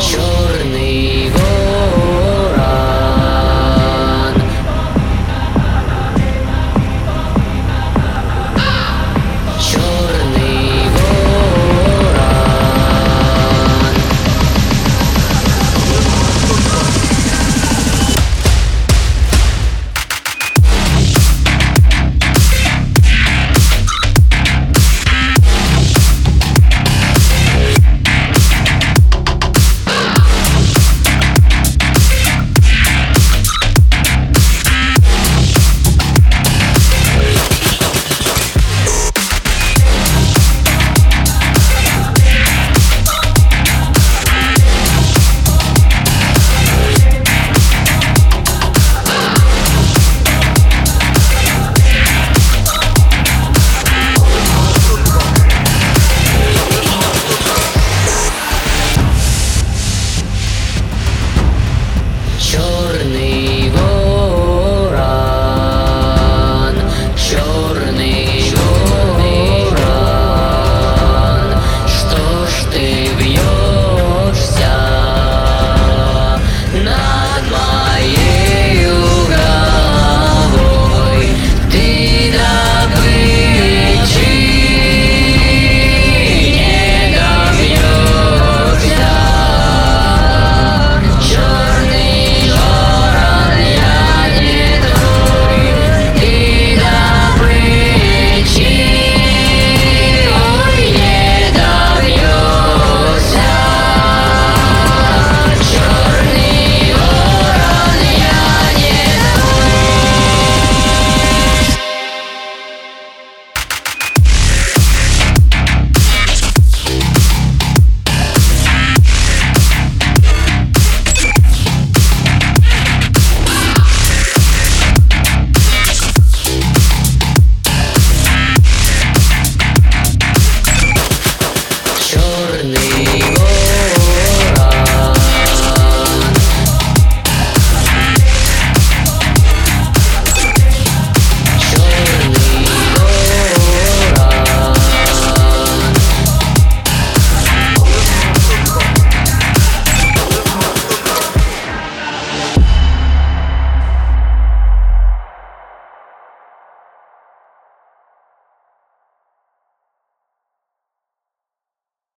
Черный год. черный.